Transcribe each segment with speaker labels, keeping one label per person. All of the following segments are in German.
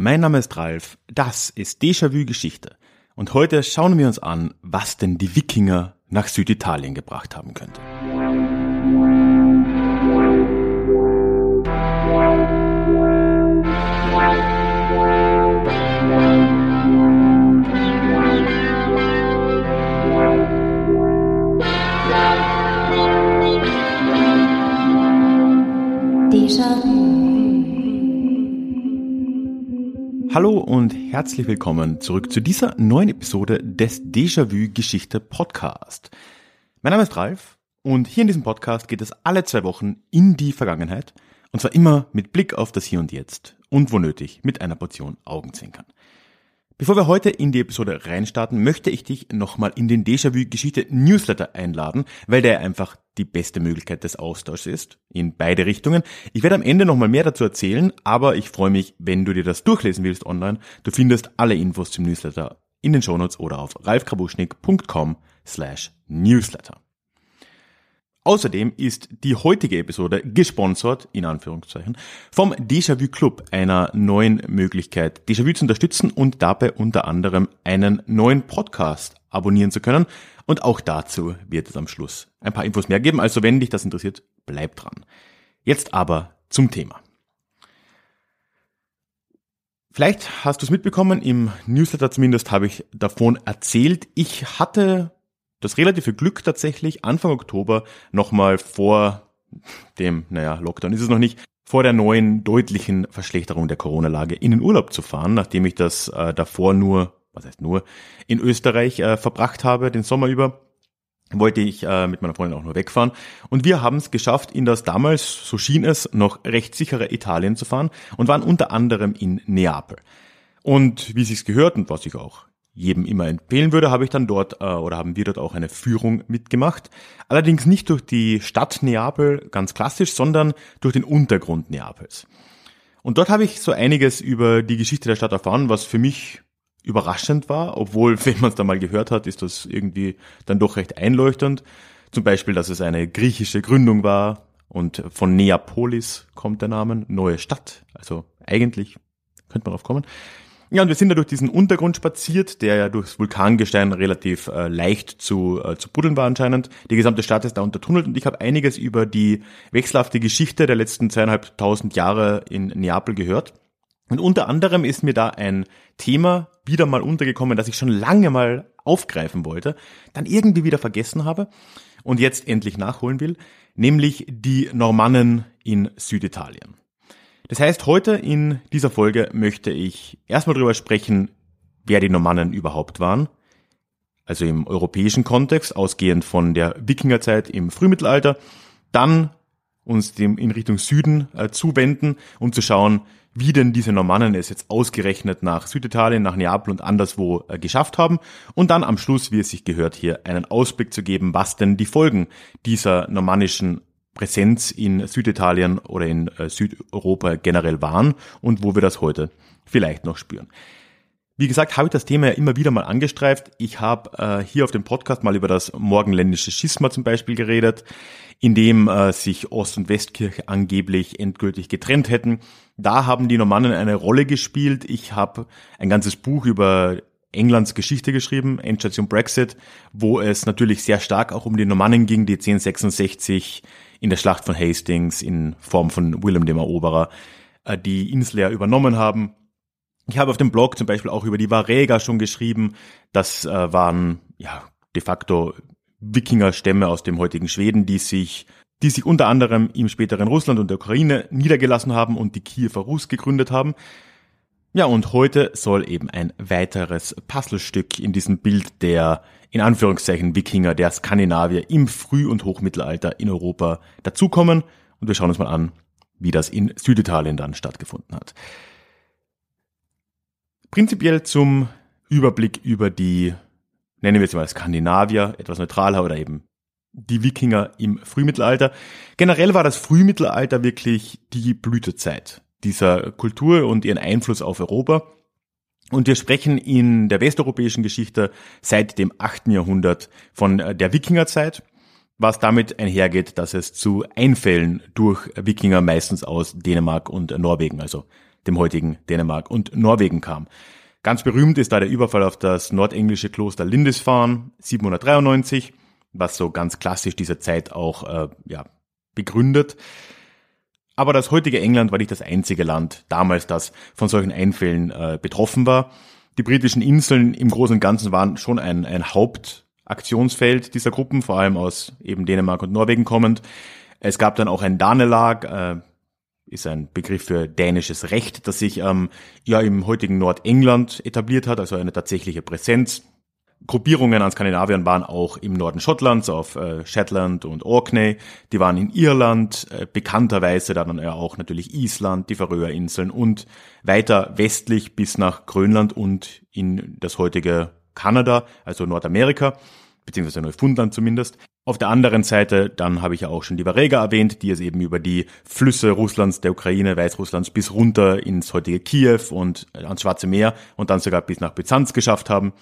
Speaker 1: Mein Name ist Ralf, das ist Déjà-vu Geschichte und heute schauen wir uns an, was denn die Wikinger nach Süditalien gebracht haben könnte. Hallo und herzlich willkommen zurück zu dieser neuen Episode des Déjà-vu Geschichte Podcast. Mein Name ist Ralf und hier in diesem Podcast geht es alle zwei Wochen in die Vergangenheit und zwar immer mit Blick auf das Hier und Jetzt und wo nötig mit einer Portion Augenzwinkern. Bevor wir heute in die Episode reinstarten, möchte ich dich nochmal in den Déjà-vu Geschichte Newsletter einladen, weil der einfach die beste Möglichkeit des Austauschs ist, in beide Richtungen. Ich werde am Ende nochmal mehr dazu erzählen, aber ich freue mich, wenn du dir das durchlesen willst online. Du findest alle Infos zum Newsletter in den Shownotes oder auf ralfkrabuschnick.com slash newsletter. Außerdem ist die heutige Episode gesponsert, in Anführungszeichen, vom Déjà-vu Club, einer neuen Möglichkeit, Déjà-vu zu unterstützen und dabei unter anderem einen neuen Podcast abonnieren zu können. Und auch dazu wird es am Schluss ein paar Infos mehr geben. Also wenn dich das interessiert, bleib dran. Jetzt aber zum Thema. Vielleicht hast du es mitbekommen, im Newsletter zumindest habe ich davon erzählt. Ich hatte das relative Glück tatsächlich, Anfang Oktober nochmal vor dem, naja, Lockdown ist es noch nicht, vor der neuen deutlichen Verschlechterung der Corona-Lage in den Urlaub zu fahren, nachdem ich das äh, davor nur, was heißt nur, in Österreich äh, verbracht habe, den Sommer über wollte ich äh, mit meiner Freundin auch nur wegfahren. Und wir haben es geschafft, in das damals, so schien es, noch recht sichere Italien zu fahren und waren unter anderem in Neapel. Und wie sich's gehört und was ich auch jedem immer empfehlen würde, habe ich dann dort äh, oder haben wir dort auch eine Führung mitgemacht. Allerdings nicht durch die Stadt Neapel ganz klassisch, sondern durch den Untergrund Neapels. Und dort habe ich so einiges über die Geschichte der Stadt erfahren, was für mich überraschend war, obwohl, wenn man es da mal gehört hat, ist das irgendwie dann doch recht einleuchtend. Zum Beispiel, dass es eine griechische Gründung war und von Neapolis kommt der Name, neue Stadt. Also eigentlich könnte man drauf kommen. Ja, und wir sind da durch diesen Untergrund spaziert, der ja durchs Vulkangestein relativ äh, leicht zu, äh, zu buddeln war anscheinend. Die gesamte Stadt ist da untertunnelt und ich habe einiges über die wechselhafte Geschichte der letzten zweieinhalbtausend Jahre in Neapel gehört. Und unter anderem ist mir da ein Thema wieder mal untergekommen, das ich schon lange mal aufgreifen wollte, dann irgendwie wieder vergessen habe und jetzt endlich nachholen will, nämlich die Normannen in Süditalien. Das heißt, heute in dieser Folge möchte ich erstmal darüber sprechen, wer die Normannen überhaupt waren. Also im europäischen Kontext, ausgehend von der Wikingerzeit im Frühmittelalter. Dann uns dem in Richtung Süden äh, zuwenden, um zu schauen, wie denn diese Normannen es jetzt ausgerechnet nach Süditalien, nach Neapel und anderswo äh, geschafft haben. Und dann am Schluss, wie es sich gehört, hier einen Ausblick zu geben, was denn die Folgen dieser normannischen Präsenz in Süditalien oder in äh, Südeuropa generell waren und wo wir das heute vielleicht noch spüren. Wie gesagt, habe ich das Thema ja immer wieder mal angestreift. Ich habe äh, hier auf dem Podcast mal über das morgenländische Schisma zum Beispiel geredet, in dem äh, sich Ost- und Westkirche angeblich endgültig getrennt hätten. Da haben die Normannen eine Rolle gespielt. Ich habe ein ganzes Buch über Englands Geschichte geschrieben, Endstation Brexit, wo es natürlich sehr stark auch um die Normannen ging, die 1066 in der Schlacht von Hastings in Form von Willem dem Eroberer äh, die Insel ja übernommen haben. Ich habe auf dem Blog zum Beispiel auch über die Varega schon geschrieben. Das äh, waren ja de facto Wikingerstämme aus dem heutigen Schweden, die sich die sich unter anderem im späteren Russland und der Ukraine niedergelassen haben und die Kiewer Rus gegründet haben. Ja, und heute soll eben ein weiteres Puzzlestück in diesem Bild der in Anführungszeichen Wikinger, der Skandinavier im Früh- und Hochmittelalter in Europa dazukommen. Und wir schauen uns mal an, wie das in Süditalien dann stattgefunden hat. Prinzipiell zum Überblick über die, nennen wir jetzt mal Skandinavier, etwas neutraler oder eben die Wikinger im Frühmittelalter. Generell war das Frühmittelalter wirklich die Blütezeit dieser Kultur und ihren Einfluss auf Europa. Und wir sprechen in der westeuropäischen Geschichte seit dem 8. Jahrhundert von der Wikingerzeit, was damit einhergeht, dass es zu Einfällen durch Wikinger meistens aus Dänemark und Norwegen, also dem heutigen Dänemark und Norwegen kam. Ganz berühmt ist da der Überfall auf das nordenglische Kloster Lindisfarne 793, was so ganz klassisch diese Zeit auch äh, ja, begründet. Aber das heutige England war nicht das einzige Land damals, das von solchen Einfällen äh, betroffen war. Die britischen Inseln im Großen und Ganzen waren schon ein, ein Hauptaktionsfeld dieser Gruppen, vor allem aus eben Dänemark und Norwegen kommend. Es gab dann auch ein Danelag, äh, ist ein Begriff für dänisches Recht, das sich ähm, ja im heutigen Nordengland etabliert hat, also eine tatsächliche Präsenz. Gruppierungen an Skandinavien waren auch im Norden Schottlands auf äh, Shetland und Orkney. Die waren in Irland, äh, bekannterweise dann ja auch natürlich Island, die Färöerinseln und weiter westlich bis nach Grönland und in das heutige Kanada, also Nordamerika, beziehungsweise Neufundland zumindest. Auf der anderen Seite, dann habe ich ja auch schon die Varega erwähnt, die es eben über die Flüsse Russlands, der Ukraine, Weißrusslands bis runter ins heutige Kiew und äh, ans Schwarze Meer und dann sogar bis nach Byzanz geschafft haben.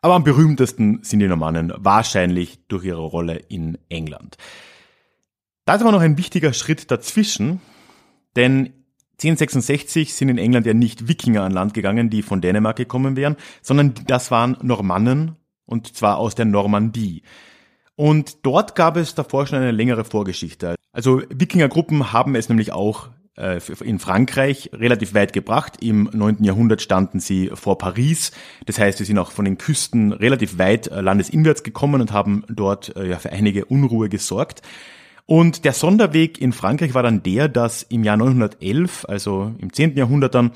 Speaker 1: Aber am berühmtesten sind die Normannen wahrscheinlich durch ihre Rolle in England. Da ist aber noch ein wichtiger Schritt dazwischen, denn 1066 sind in England ja nicht Wikinger an Land gegangen, die von Dänemark gekommen wären, sondern das waren Normannen und zwar aus der Normandie. Und dort gab es davor schon eine längere Vorgeschichte. Also Wikingergruppen haben es nämlich auch äh, in Frankreich relativ weit gebracht. Im 9. Jahrhundert standen sie vor Paris. Das heißt, sie sind auch von den Küsten relativ weit äh, landeseinwärts gekommen und haben dort äh, ja, für einige Unruhe gesorgt. Und der Sonderweg in Frankreich war dann der, dass im Jahr 911, also im 10. Jahrhundert dann,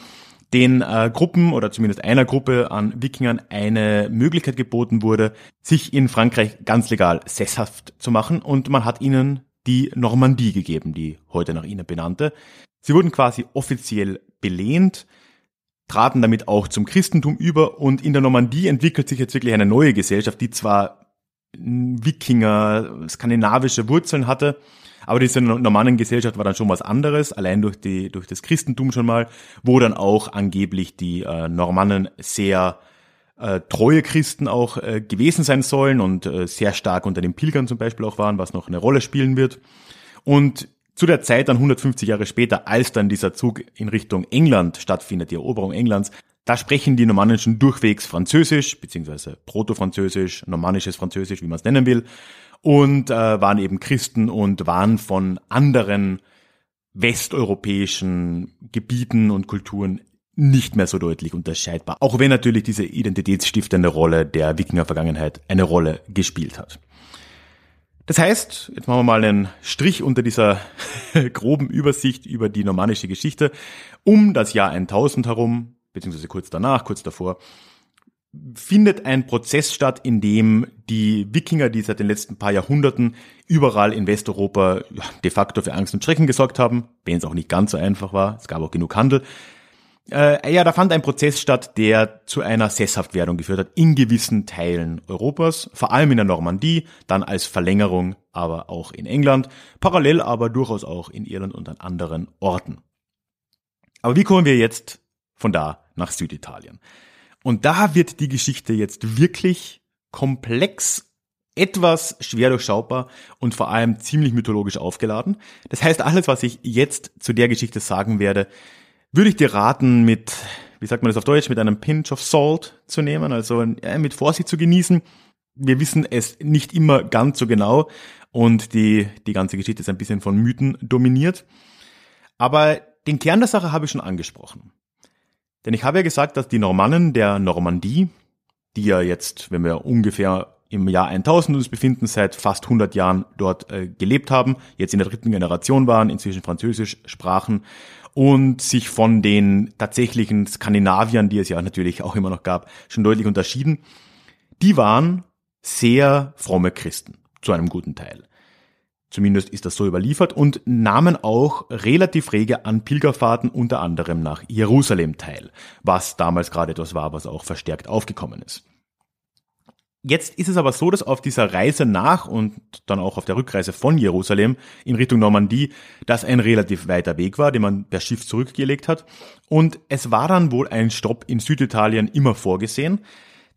Speaker 1: den äh, Gruppen oder zumindest einer Gruppe an Wikingern eine Möglichkeit geboten wurde, sich in Frankreich ganz legal sesshaft zu machen und man hat ihnen die Normandie gegeben, die heute nach ihnen benannte. Sie wurden quasi offiziell belehnt, traten damit auch zum Christentum über und in der Normandie entwickelt sich jetzt wirklich eine neue Gesellschaft, die zwar Wikinger, skandinavische Wurzeln hatte, aber diese Normannengesellschaft war dann schon was anderes, allein durch, die, durch das Christentum schon mal, wo dann auch angeblich die äh, Normannen sehr äh, treue Christen auch äh, gewesen sein sollen und äh, sehr stark unter den Pilgern zum Beispiel auch waren, was noch eine Rolle spielen wird. Und zu der Zeit dann 150 Jahre später, als dann dieser Zug in Richtung England stattfindet, die Eroberung Englands, da sprechen die Normannen schon durchwegs Französisch, beziehungsweise Proto-Französisch, normannisches Französisch, wie man es nennen will und äh, waren eben Christen und waren von anderen westeuropäischen Gebieten und Kulturen nicht mehr so deutlich unterscheidbar. Auch wenn natürlich diese identitätsstiftende Rolle der Wikinger-Vergangenheit eine Rolle gespielt hat. Das heißt, jetzt machen wir mal einen Strich unter dieser groben Übersicht über die normannische Geschichte. Um das Jahr 1000 herum, beziehungsweise kurz danach, kurz davor, findet ein Prozess statt, in dem die Wikinger, die seit den letzten paar Jahrhunderten überall in Westeuropa de facto für Angst und Schrecken gesorgt haben, wenn es auch nicht ganz so einfach war, es gab auch genug Handel. Äh, ja, da fand ein Prozess statt, der zu einer Sesshaftwerdung geführt hat in gewissen Teilen Europas, vor allem in der Normandie, dann als Verlängerung aber auch in England, parallel aber durchaus auch in Irland und an anderen Orten. Aber wie kommen wir jetzt von da nach Süditalien? Und da wird die Geschichte jetzt wirklich komplex, etwas schwer durchschaubar und vor allem ziemlich mythologisch aufgeladen. Das heißt, alles, was ich jetzt zu der Geschichte sagen werde, würde ich dir raten, mit, wie sagt man das auf Deutsch, mit einem Pinch of Salt zu nehmen, also äh, mit Vorsicht zu genießen. Wir wissen es nicht immer ganz so genau und die, die ganze Geschichte ist ein bisschen von Mythen dominiert. Aber den Kern der Sache habe ich schon angesprochen. Denn ich habe ja gesagt, dass die Normannen der Normandie, die ja jetzt, wenn wir ungefähr im Jahr 1000 uns befinden, seit fast 100 Jahren dort äh, gelebt haben, jetzt in der dritten Generation waren, inzwischen Französisch sprachen und sich von den tatsächlichen Skandinaviern, die es ja natürlich auch immer noch gab, schon deutlich unterschieden. Die waren sehr fromme Christen, zu einem guten Teil. Zumindest ist das so überliefert und nahmen auch relativ rege an Pilgerfahrten unter anderem nach Jerusalem teil, was damals gerade etwas war, was auch verstärkt aufgekommen ist. Jetzt ist es aber so, dass auf dieser Reise nach und dann auch auf der Rückreise von Jerusalem in Richtung Normandie das ein relativ weiter Weg war, den man per Schiff zurückgelegt hat. Und es war dann wohl ein Stopp in Süditalien immer vorgesehen,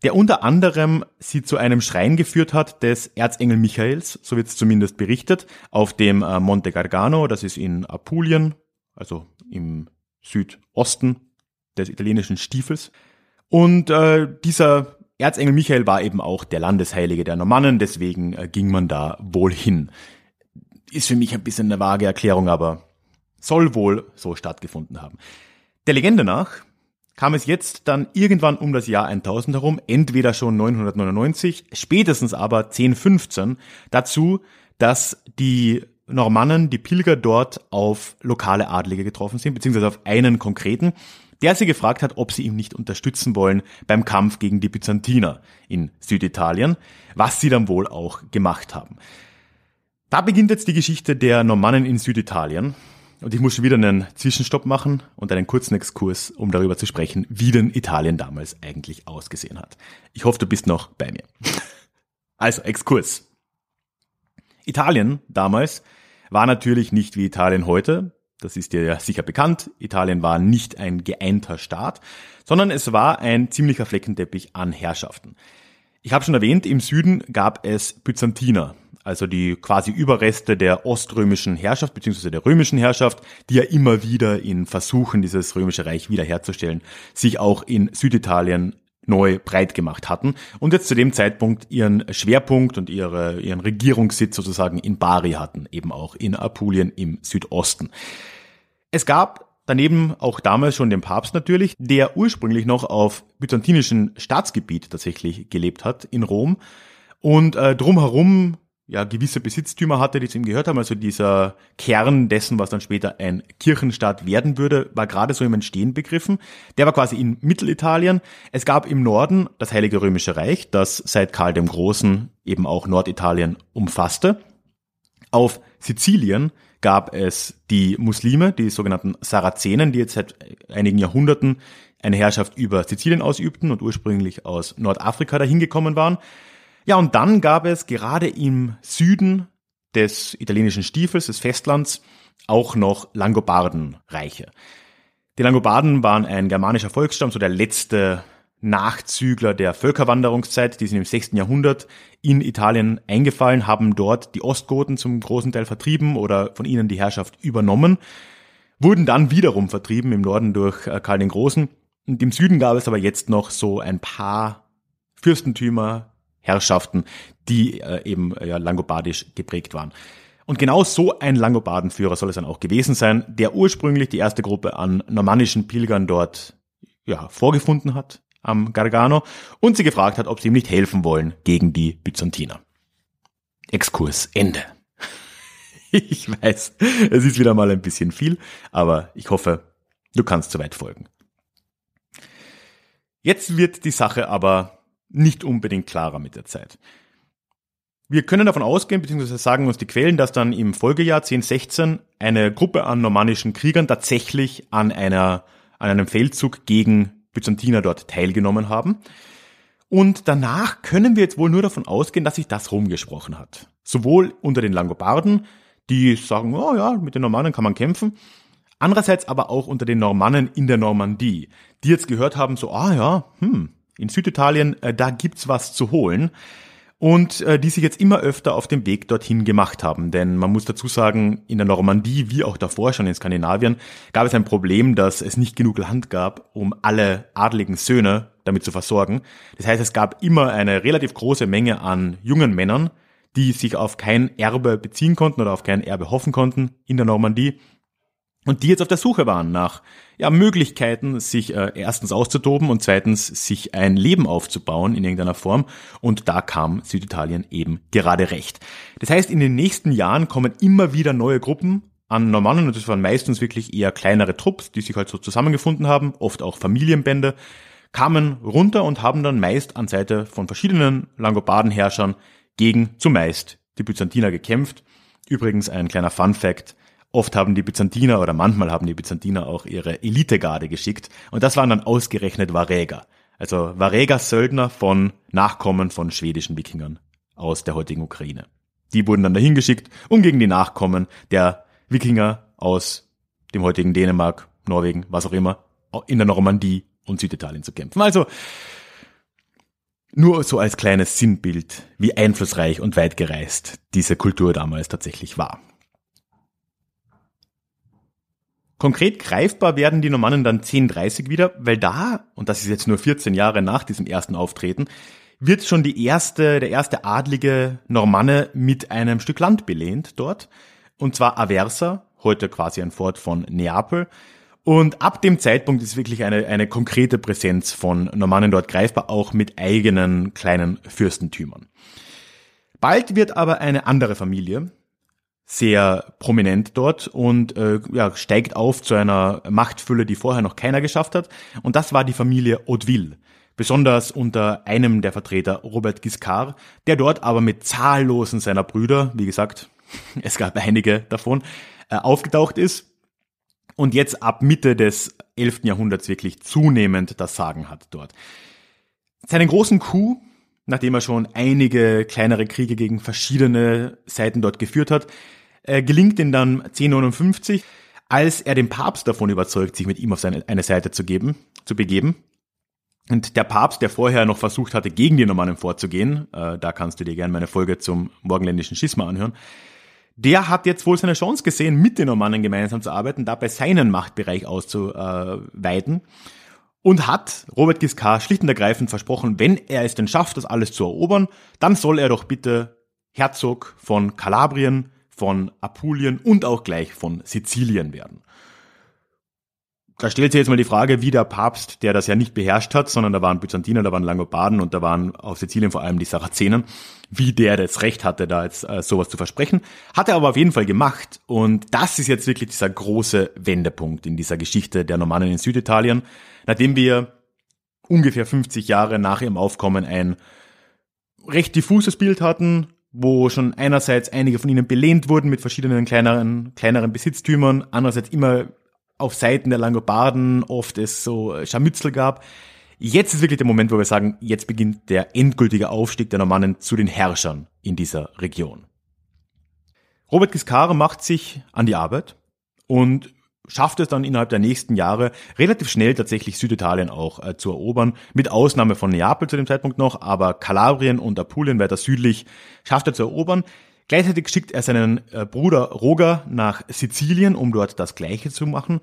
Speaker 1: der unter anderem sie zu einem Schrein geführt hat des Erzengel Michaels, so wird es zumindest berichtet, auf dem äh, Monte Gargano, das ist in Apulien, also im Südosten des italienischen Stiefels. Und äh, dieser Erzengel Michael war eben auch der Landesheilige der Normannen, deswegen äh, ging man da wohl hin. Ist für mich ein bisschen eine vage Erklärung, aber soll wohl so stattgefunden haben. Der Legende nach kam es jetzt dann irgendwann um das Jahr 1000 herum, entweder schon 999, spätestens aber 1015, dazu, dass die Normannen, die Pilger dort auf lokale Adlige getroffen sind, beziehungsweise auf einen konkreten, der sie gefragt hat, ob sie ihm nicht unterstützen wollen beim Kampf gegen die Byzantiner in Süditalien, was sie dann wohl auch gemacht haben. Da beginnt jetzt die Geschichte der Normannen in Süditalien. Und ich muss schon wieder einen Zwischenstopp machen und einen kurzen Exkurs, um darüber zu sprechen, wie denn Italien damals eigentlich ausgesehen hat. Ich hoffe, du bist noch bei mir. Also, Exkurs. Italien damals war natürlich nicht wie Italien heute. Das ist dir ja sicher bekannt. Italien war nicht ein geeinter Staat, sondern es war ein ziemlicher Fleckenteppich an Herrschaften. Ich habe schon erwähnt, im Süden gab es Byzantiner, also die quasi Überreste der oströmischen Herrschaft bzw. der römischen Herrschaft, die ja immer wieder in Versuchen, dieses römische Reich wiederherzustellen, sich auch in Süditalien neu breit gemacht hatten und jetzt zu dem Zeitpunkt ihren Schwerpunkt und ihre, ihren Regierungssitz sozusagen in Bari hatten, eben auch in Apulien im Südosten. Es gab daneben auch damals schon den Papst natürlich, der ursprünglich noch auf byzantinischen Staatsgebiet tatsächlich gelebt hat in Rom und äh, drumherum ja gewisse Besitztümer hatte, die zu ihm gehört haben. Also dieser Kern dessen, was dann später ein Kirchenstaat werden würde, war gerade so im Entstehen begriffen. Der war quasi in Mittelitalien. Es gab im Norden das Heilige Römische Reich, das seit Karl dem Großen eben auch Norditalien umfasste. Auf Sizilien gab es die Muslime, die sogenannten Sarazenen, die jetzt seit einigen Jahrhunderten eine Herrschaft über Sizilien ausübten und ursprünglich aus Nordafrika dahin gekommen waren. Ja, und dann gab es gerade im Süden des italienischen Stiefels, des Festlands, auch noch Langobardenreiche. Die Langobarden waren ein germanischer Volksstamm, so der letzte Nachzügler der Völkerwanderungszeit, die sind im 6. Jahrhundert in Italien eingefallen, haben dort die Ostgoten zum großen Teil vertrieben oder von ihnen die Herrschaft übernommen, wurden dann wiederum vertrieben im Norden durch äh, Karl den Großen. Und im Süden gab es aber jetzt noch so ein paar Fürstentümer, Herrschaften, die äh, eben ja, langobardisch geprägt waren. Und genau so ein Langobardenführer soll es dann auch gewesen sein, der ursprünglich die erste Gruppe an normannischen Pilgern dort ja, vorgefunden hat am Gargano und sie gefragt hat, ob sie ihm nicht helfen wollen gegen die Byzantiner. Exkurs Ende. Ich weiß, es ist wieder mal ein bisschen viel, aber ich hoffe, du kannst soweit folgen. Jetzt wird die Sache aber nicht unbedingt klarer mit der Zeit. Wir können davon ausgehen, beziehungsweise sagen uns die Quellen, dass dann im Folgejahr 1016 eine Gruppe an normannischen Kriegern tatsächlich an einer, an einem Feldzug gegen Byzantiner dort teilgenommen haben. Und danach können wir jetzt wohl nur davon ausgehen, dass sich das rumgesprochen hat. Sowohl unter den Langobarden, die sagen, oh ja, mit den Normannen kann man kämpfen, andererseits aber auch unter den Normannen in der Normandie, die jetzt gehört haben, so, ah ja, hm, in Süditalien, äh, da gibt's was zu holen. Und äh, die sich jetzt immer öfter auf dem Weg dorthin gemacht haben. Denn man muss dazu sagen, in der Normandie, wie auch davor schon in Skandinavien, gab es ein Problem, dass es nicht genug Land gab, um alle adligen Söhne damit zu versorgen. Das heißt, es gab immer eine relativ große Menge an jungen Männern, die sich auf kein Erbe beziehen konnten oder auf kein Erbe hoffen konnten in der Normandie und die jetzt auf der Suche waren nach ja, Möglichkeiten, sich äh, erstens auszutoben und zweitens sich ein Leben aufzubauen in irgendeiner Form. Und da kam Süditalien eben gerade recht. Das heißt, in den nächsten Jahren kommen immer wieder neue Gruppen an Normannen und das waren meistens wirklich eher kleinere Trupps, die sich halt so zusammengefunden haben, oft auch Familienbände, kamen runter und haben dann meist an Seite von verschiedenen Langobardenherrschern gegen zumeist die Byzantiner gekämpft Übrigens ein kleiner Fun Fact. Oft haben die Byzantiner oder manchmal haben die Byzantiner auch ihre Elitegarde geschickt und das waren dann ausgerechnet Varäger. Also Varäger-Söldner von Nachkommen von schwedischen Wikingern aus der heutigen Ukraine. Die wurden dann dahin geschickt, um gegen die Nachkommen der Wikinger aus dem heutigen Dänemark, Norwegen, was auch immer, in der Normandie und Süditalien zu kämpfen. Also nur so als kleines Sinnbild, wie einflussreich und weit gereist diese Kultur damals tatsächlich war. Konkret greifbar werden die Normannen dann 1030 wieder, weil da, und das ist jetzt nur 14 Jahre nach diesem ersten Auftreten, wird schon die erste, der erste adlige Normanne mit einem Stück Land belehnt dort. Und zwar Aversa, heute quasi ein Fort von Neapel. Und ab dem Zeitpunkt ist wirklich eine, eine konkrete Präsenz von Normannen dort greifbar, auch mit eigenen kleinen Fürstentümern. Bald wird aber eine andere Familie sehr prominent dort und äh, ja, steigt auf zu einer Machtfülle, die vorher noch keiner geschafft hat. Und das war die Familie Hauteville. Besonders unter einem der Vertreter, Robert Giscard, der dort aber mit zahllosen seiner Brüder, wie gesagt, es gab einige davon, äh, aufgetaucht ist und jetzt ab Mitte des 11. Jahrhunderts wirklich zunehmend das Sagen hat dort. Seinen großen Coup, nachdem er schon einige kleinere Kriege gegen verschiedene Seiten dort geführt hat, äh, gelingt ihm dann 1059, als er den Papst davon überzeugt, sich mit ihm auf seine eine Seite zu geben, zu begeben. Und der Papst, der vorher noch versucht hatte, gegen die Normannen vorzugehen, äh, da kannst du dir gerne meine Folge zum morgenländischen Schisma anhören, der hat jetzt wohl seine Chance gesehen, mit den Normannen gemeinsam zu arbeiten, dabei seinen Machtbereich auszuweiten und hat Robert Giscard schlicht und ergreifend versprochen, wenn er es denn schafft, das alles zu erobern, dann soll er doch bitte Herzog von Kalabrien, von Apulien und auch gleich von Sizilien werden da stellt sich jetzt mal die Frage, wie der Papst, der das ja nicht beherrscht hat, sondern da waren Byzantiner, da waren Langobarden und da waren auf Sizilien vor allem die Sarazenen, wie der das Recht hatte, da jetzt äh, sowas zu versprechen. Hat er aber auf jeden Fall gemacht. Und das ist jetzt wirklich dieser große Wendepunkt in dieser Geschichte der Normannen in Süditalien, nachdem wir ungefähr 50 Jahre nach ihrem Aufkommen ein recht diffuses Bild hatten, wo schon einerseits einige von ihnen belehnt wurden mit verschiedenen kleineren, kleineren Besitztümern, andererseits immer auf Seiten der Langobarden oft es so Scharmützel gab. Jetzt ist wirklich der Moment, wo wir sagen, jetzt beginnt der endgültige Aufstieg der Normannen zu den Herrschern in dieser Region. Robert Giscard macht sich an die Arbeit und schafft es dann innerhalb der nächsten Jahre relativ schnell tatsächlich Süditalien auch äh, zu erobern, mit Ausnahme von Neapel zu dem Zeitpunkt noch, aber Kalabrien und Apulien weiter südlich schafft er zu erobern. Gleichzeitig schickt er seinen äh, Bruder Roger nach Sizilien, um dort das Gleiche zu machen.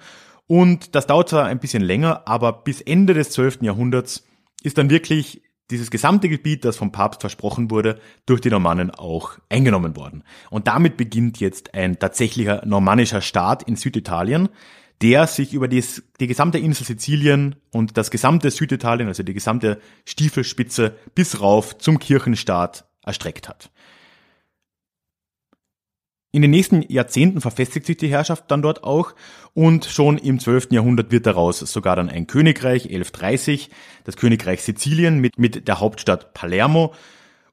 Speaker 1: Und das dauert zwar ein bisschen länger, aber bis Ende des 12. Jahrhunderts ist dann wirklich dieses gesamte Gebiet, das vom Papst versprochen wurde, durch die Normannen auch eingenommen worden. Und damit beginnt jetzt ein tatsächlicher normannischer Staat in Süditalien, der sich über die, die gesamte Insel Sizilien und das gesamte Süditalien, also die gesamte Stiefelspitze bis rauf zum Kirchenstaat erstreckt hat. In den nächsten Jahrzehnten verfestigt sich die Herrschaft dann dort auch und schon im 12. Jahrhundert wird daraus sogar dann ein Königreich, 1130, das Königreich Sizilien mit, mit der Hauptstadt Palermo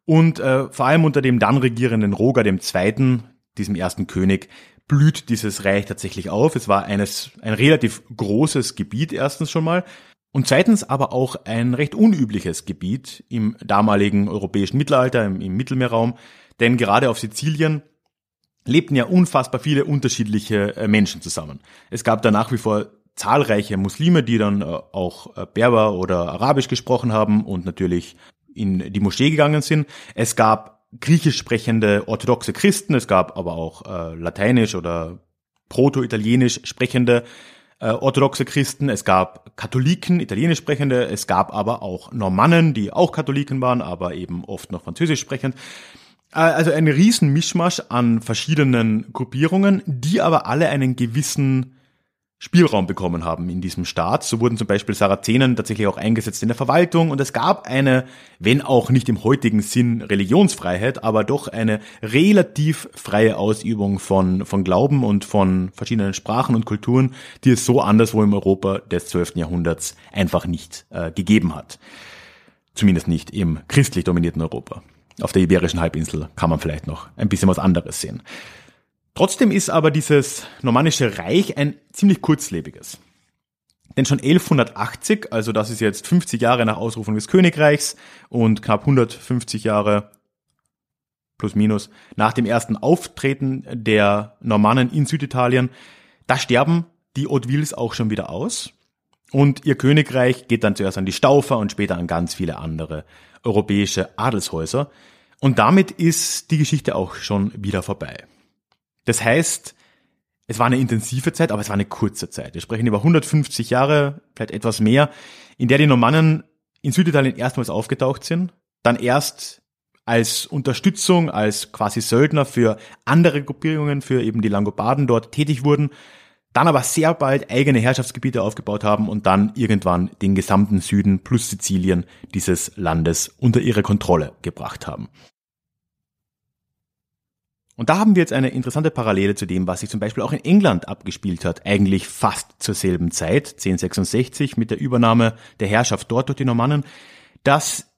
Speaker 1: und äh, vor allem unter dem dann regierenden Roger II., diesem ersten König, blüht dieses Reich tatsächlich auf. Es war eines, ein relativ großes Gebiet erstens schon mal und zweitens aber auch ein recht unübliches Gebiet im damaligen europäischen Mittelalter, im, im Mittelmeerraum, denn gerade auf Sizilien lebten ja unfassbar viele unterschiedliche äh, Menschen zusammen. Es gab da nach wie vor zahlreiche Muslime, die dann äh, auch äh, Berber oder Arabisch gesprochen haben und natürlich in die Moschee gegangen sind. Es gab griechisch sprechende orthodoxe Christen, es gab aber auch lateinisch oder proto-italienisch sprechende orthodoxe Christen, es gab Katholiken, italienisch sprechende, es gab aber auch Normannen, die auch Katholiken waren, aber eben oft noch französisch sprechend. Äh, also ein riesen Mischmasch an verschiedenen Gruppierungen, die aber alle einen gewissen Spielraum bekommen haben in diesem Staat. So wurden zum Beispiel Sarazenen tatsächlich auch eingesetzt in der Verwaltung und es gab eine, wenn auch nicht im heutigen Sinn Religionsfreiheit, aber doch eine relativ freie Ausübung von, von Glauben und von verschiedenen Sprachen und Kulturen, die es so anderswo im Europa des 12. Jahrhunderts einfach nicht äh, gegeben hat. Zumindest nicht im christlich dominierten Europa. Auf der Iberischen Halbinsel kann man vielleicht noch ein bisschen was anderes sehen. Trotzdem ist aber dieses normannische Reich ein ziemlich kurzlebiges. Denn schon 1180, also das ist jetzt 50 Jahre nach Ausrufung des Königreichs und knapp 150 Jahre plus minus nach dem ersten Auftreten der Normannen in Süditalien, da sterben die Hautevilles auch schon wieder aus. Und ihr Königreich geht dann zuerst an die Staufer und später an ganz viele andere europäische Adelshäuser. Und damit ist die Geschichte auch schon wieder vorbei. Das heißt, es war eine intensive Zeit, aber es war eine kurze Zeit. Wir sprechen über 150 Jahre, vielleicht etwas mehr, in der die Normannen in Süditalien erstmals aufgetaucht sind, dann erst als Unterstützung, als quasi Söldner für andere Gruppierungen, für eben die Langobarden dort tätig wurden, dann aber sehr bald eigene Herrschaftsgebiete aufgebaut haben und dann irgendwann den gesamten Süden plus Sizilien dieses Landes unter ihre Kontrolle gebracht haben. Und da haben wir jetzt eine interessante Parallele zu dem, was sich zum Beispiel auch in England abgespielt hat, eigentlich fast zur selben Zeit, 1066, mit der Übernahme der Herrschaft dort durch die Normannen, dass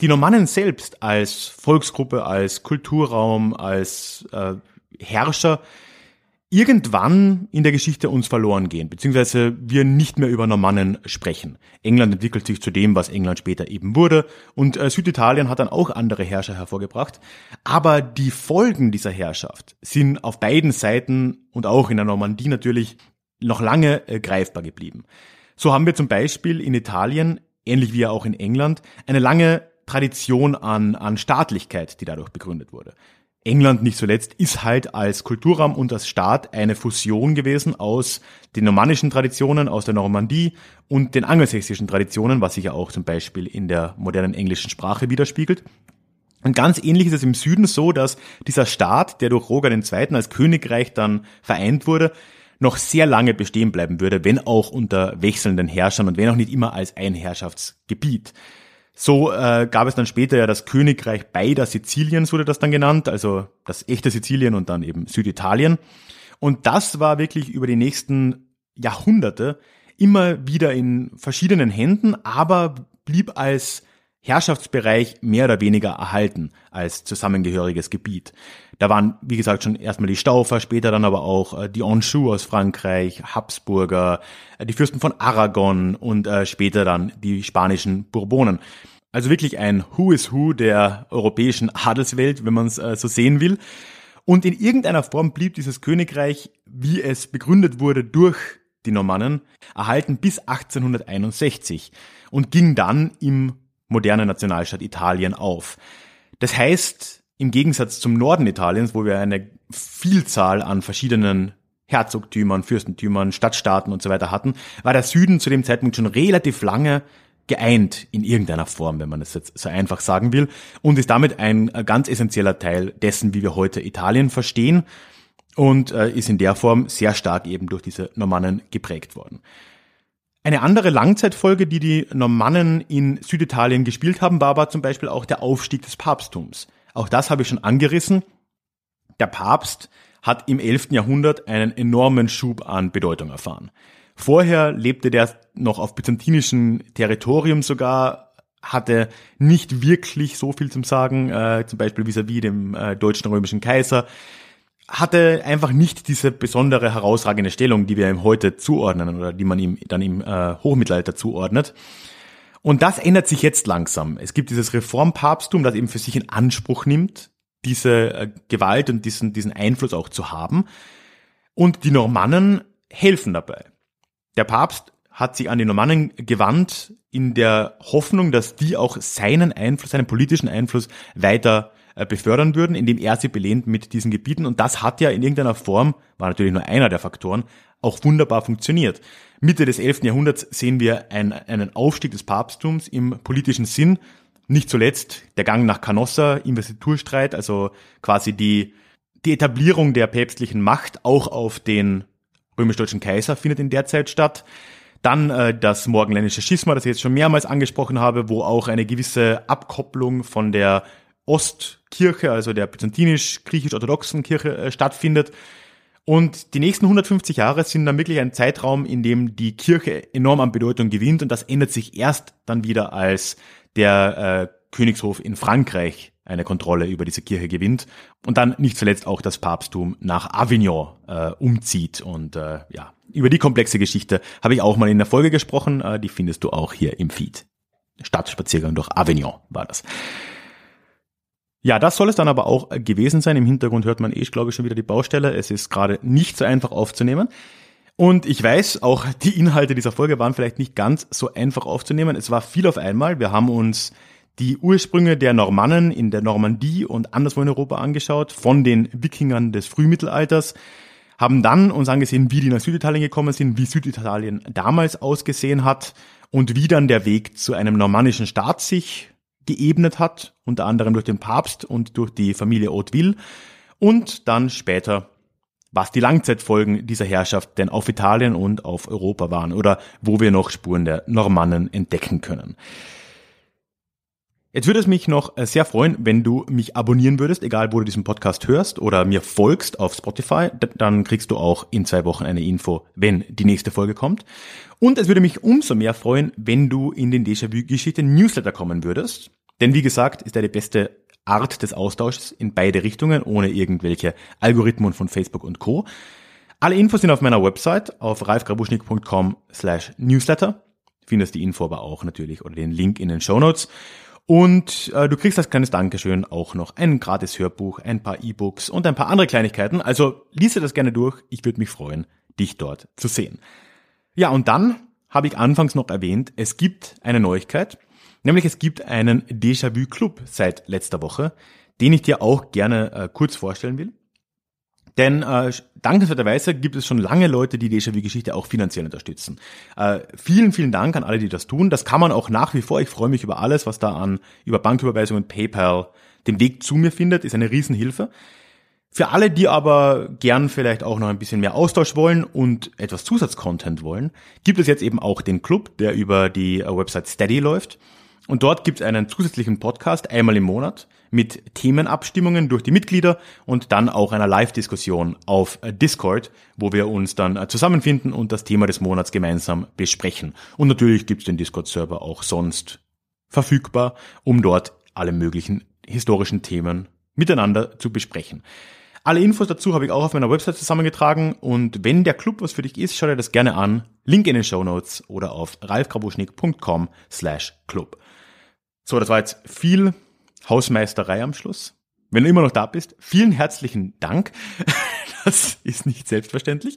Speaker 1: die Normannen selbst als Volksgruppe, als Kulturraum, als äh, Herrscher irgendwann in der Geschichte uns verloren gehen, beziehungsweise wir nicht mehr über Normannen sprechen. England entwickelt sich zu dem, was England später eben wurde, und äh, Süditalien hat dann auch andere Herrscher hervorgebracht. Aber die Folgen dieser Herrschaft sind auf beiden Seiten und auch in der Normandie natürlich noch lange äh, greifbar geblieben. So haben wir zum Beispiel in Italien, ähnlich wie auch in England, eine lange Tradition an, an Staatlichkeit, die dadurch begründet wurde. England nicht zuletzt ist halt als Kulturraum und als Staat eine Fusion gewesen aus den normannischen Traditionen aus der Normandie und den angelsächsischen Traditionen, was sich ja auch zum Beispiel in der modernen englischen Sprache widerspiegelt. Und ganz ähnlich ist es im Süden so, dass dieser Staat, der durch Roger II. als Königreich dann vereint wurde, noch sehr lange bestehen bleiben würde, wenn auch unter wechselnden Herrschern und wenn auch nicht immer als ein Herrschaftsgebiet. So äh, gab es dann später ja das Königreich beider Siziliens, wurde das dann genannt, also das echte Sizilien und dann eben Süditalien. Und das war wirklich über die nächsten Jahrhunderte immer wieder in verschiedenen Händen, aber blieb als Herrschaftsbereich mehr oder weniger erhalten als zusammengehöriges Gebiet. Da waren, wie gesagt, schon erstmal die Staufer, später dann aber auch äh, die Anjou aus Frankreich, Habsburger, äh, die Fürsten von Aragon und äh, später dann die spanischen Bourbonen. Also wirklich ein Who is Who der europäischen Adelswelt, wenn man es äh, so sehen will. Und in irgendeiner Form blieb dieses Königreich, wie es begründet wurde durch die Normannen, erhalten bis 1861 und ging dann im modernen Nationalstaat Italien auf. Das heißt, im Gegensatz zum Norden Italiens, wo wir eine Vielzahl an verschiedenen Herzogtümern, Fürstentümern, Stadtstaaten und so weiter hatten, war der Süden zu dem Zeitpunkt schon relativ lange geeint in irgendeiner Form, wenn man es jetzt so einfach sagen will, und ist damit ein ganz essentieller Teil dessen, wie wir heute Italien verstehen und äh, ist in der Form sehr stark eben durch diese Normannen geprägt worden. Eine andere Langzeitfolge, die die Normannen in Süditalien gespielt haben, war aber zum Beispiel auch der Aufstieg des Papsttums. Auch das habe ich schon angerissen. Der Papst hat im 11. Jahrhundert einen enormen Schub an Bedeutung erfahren. Vorher lebte der noch auf byzantinischem Territorium sogar, hatte nicht wirklich so viel zum Sagen, äh, zum Beispiel vis-à-vis -vis dem äh, deutschen römischen Kaiser, hatte einfach nicht diese besondere herausragende Stellung, die wir ihm heute zuordnen oder die man ihm dann im äh, Hochmittelalter zuordnet. Und das ändert sich jetzt langsam. Es gibt dieses Reformpapsttum, das eben für sich in Anspruch nimmt, diese äh, Gewalt und diesen, diesen Einfluss auch zu haben. Und die Normannen helfen dabei. Der Papst hat sich an die Normannen gewandt in der Hoffnung, dass die auch seinen Einfluss, seinen politischen Einfluss weiter befördern würden, indem er sie belehnt mit diesen Gebieten. Und das hat ja in irgendeiner Form, war natürlich nur einer der Faktoren, auch wunderbar funktioniert. Mitte des 11. Jahrhunderts sehen wir einen, einen Aufstieg des Papsttums im politischen Sinn. Nicht zuletzt der Gang nach Canossa, Investiturstreit, also quasi die, die Etablierung der päpstlichen Macht auch auf den römisch-deutschen Kaiser findet in der Zeit statt. Dann äh, das morgenländische Schisma, das ich jetzt schon mehrmals angesprochen habe, wo auch eine gewisse Abkopplung von der Ostkirche, also der byzantinisch-griechisch-orthodoxen Kirche äh, stattfindet. Und die nächsten 150 Jahre sind dann wirklich ein Zeitraum, in dem die Kirche enorm an Bedeutung gewinnt und das ändert sich erst dann wieder, als der äh, Königshof in Frankreich eine Kontrolle über diese Kirche gewinnt und dann nicht zuletzt auch das Papsttum nach Avignon äh, umzieht. Und äh, ja, über die komplexe Geschichte habe ich auch mal in der Folge gesprochen, äh, die findest du auch hier im Feed. Stadtspaziergang durch Avignon war das. Ja, das soll es dann aber auch gewesen sein. Im Hintergrund hört man eh, glaube ich, schon wieder die Baustelle. Es ist gerade nicht so einfach aufzunehmen. Und ich weiß, auch die Inhalte dieser Folge waren vielleicht nicht ganz so einfach aufzunehmen. Es war viel auf einmal. Wir haben uns die Ursprünge der Normannen in der Normandie und anderswo in Europa angeschaut, von den Wikingern des Frühmittelalters, haben dann uns angesehen, wie die nach Süditalien gekommen sind, wie Süditalien damals ausgesehen hat und wie dann der Weg zu einem normannischen Staat sich geebnet hat, unter anderem durch den Papst und durch die Familie Hauteville und dann später was die Langzeitfolgen dieser Herrschaft denn auf Italien und auf Europa waren oder wo wir noch Spuren der Normannen entdecken können. Jetzt würde es mich noch äh, sehr freuen, wenn du mich abonnieren würdest, egal wo du diesen Podcast hörst oder mir folgst auf Spotify. Dann kriegst du auch in zwei Wochen eine Info, wenn die nächste Folge kommt. Und es würde mich umso mehr freuen, wenn du in den Déjà-vu-Geschichte Newsletter kommen würdest. Denn wie gesagt, ist er die beste Art des Austauschs in beide Richtungen, ohne irgendwelche Algorithmen von Facebook und Co. Alle Infos sind auf meiner Website auf ralfgrabuschnik.com slash newsletter. Findest die Info aber auch natürlich oder den Link in den Show Notes. Und äh, du kriegst als kleines Dankeschön auch noch ein gratis Hörbuch, ein paar E-Books und ein paar andere Kleinigkeiten. Also lies dir das gerne durch. Ich würde mich freuen, dich dort zu sehen. Ja, und dann habe ich anfangs noch erwähnt, es gibt eine Neuigkeit. Nämlich es gibt einen Déjà-vu-Club seit letzter Woche, den ich dir auch gerne äh, kurz vorstellen will. Denn äh, dankenswerterweise gibt es schon lange Leute, die Déjà-vu-Geschichte auch finanziell unterstützen. Äh, vielen, vielen Dank an alle, die das tun. Das kann man auch nach wie vor. Ich freue mich über alles, was da an über Banküberweisungen, PayPal den Weg zu mir findet, ist eine Riesenhilfe. Für alle, die aber gern vielleicht auch noch ein bisschen mehr Austausch wollen und etwas Zusatzcontent wollen, gibt es jetzt eben auch den Club, der über die äh, Website Steady läuft. Und dort gibt es einen zusätzlichen Podcast einmal im Monat mit Themenabstimmungen durch die Mitglieder und dann auch einer Live-Diskussion auf Discord, wo wir uns dann zusammenfinden und das Thema des Monats gemeinsam besprechen. Und natürlich gibt es den Discord-Server auch sonst verfügbar, um dort alle möglichen historischen Themen miteinander zu besprechen. Alle Infos dazu habe ich auch auf meiner Website zusammengetragen und wenn der Club was für dich ist, schau dir das gerne an. Link in den Show Notes oder auf ralfkrabuschnick.com slash club. So, das war jetzt viel Hausmeisterei am Schluss. Wenn du immer noch da bist, vielen herzlichen Dank. Das ist nicht selbstverständlich.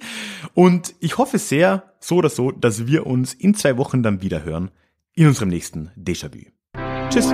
Speaker 1: Und ich hoffe sehr, so oder so, dass wir uns in zwei Wochen dann wieder hören in unserem nächsten Déjà-vu. Tschüss.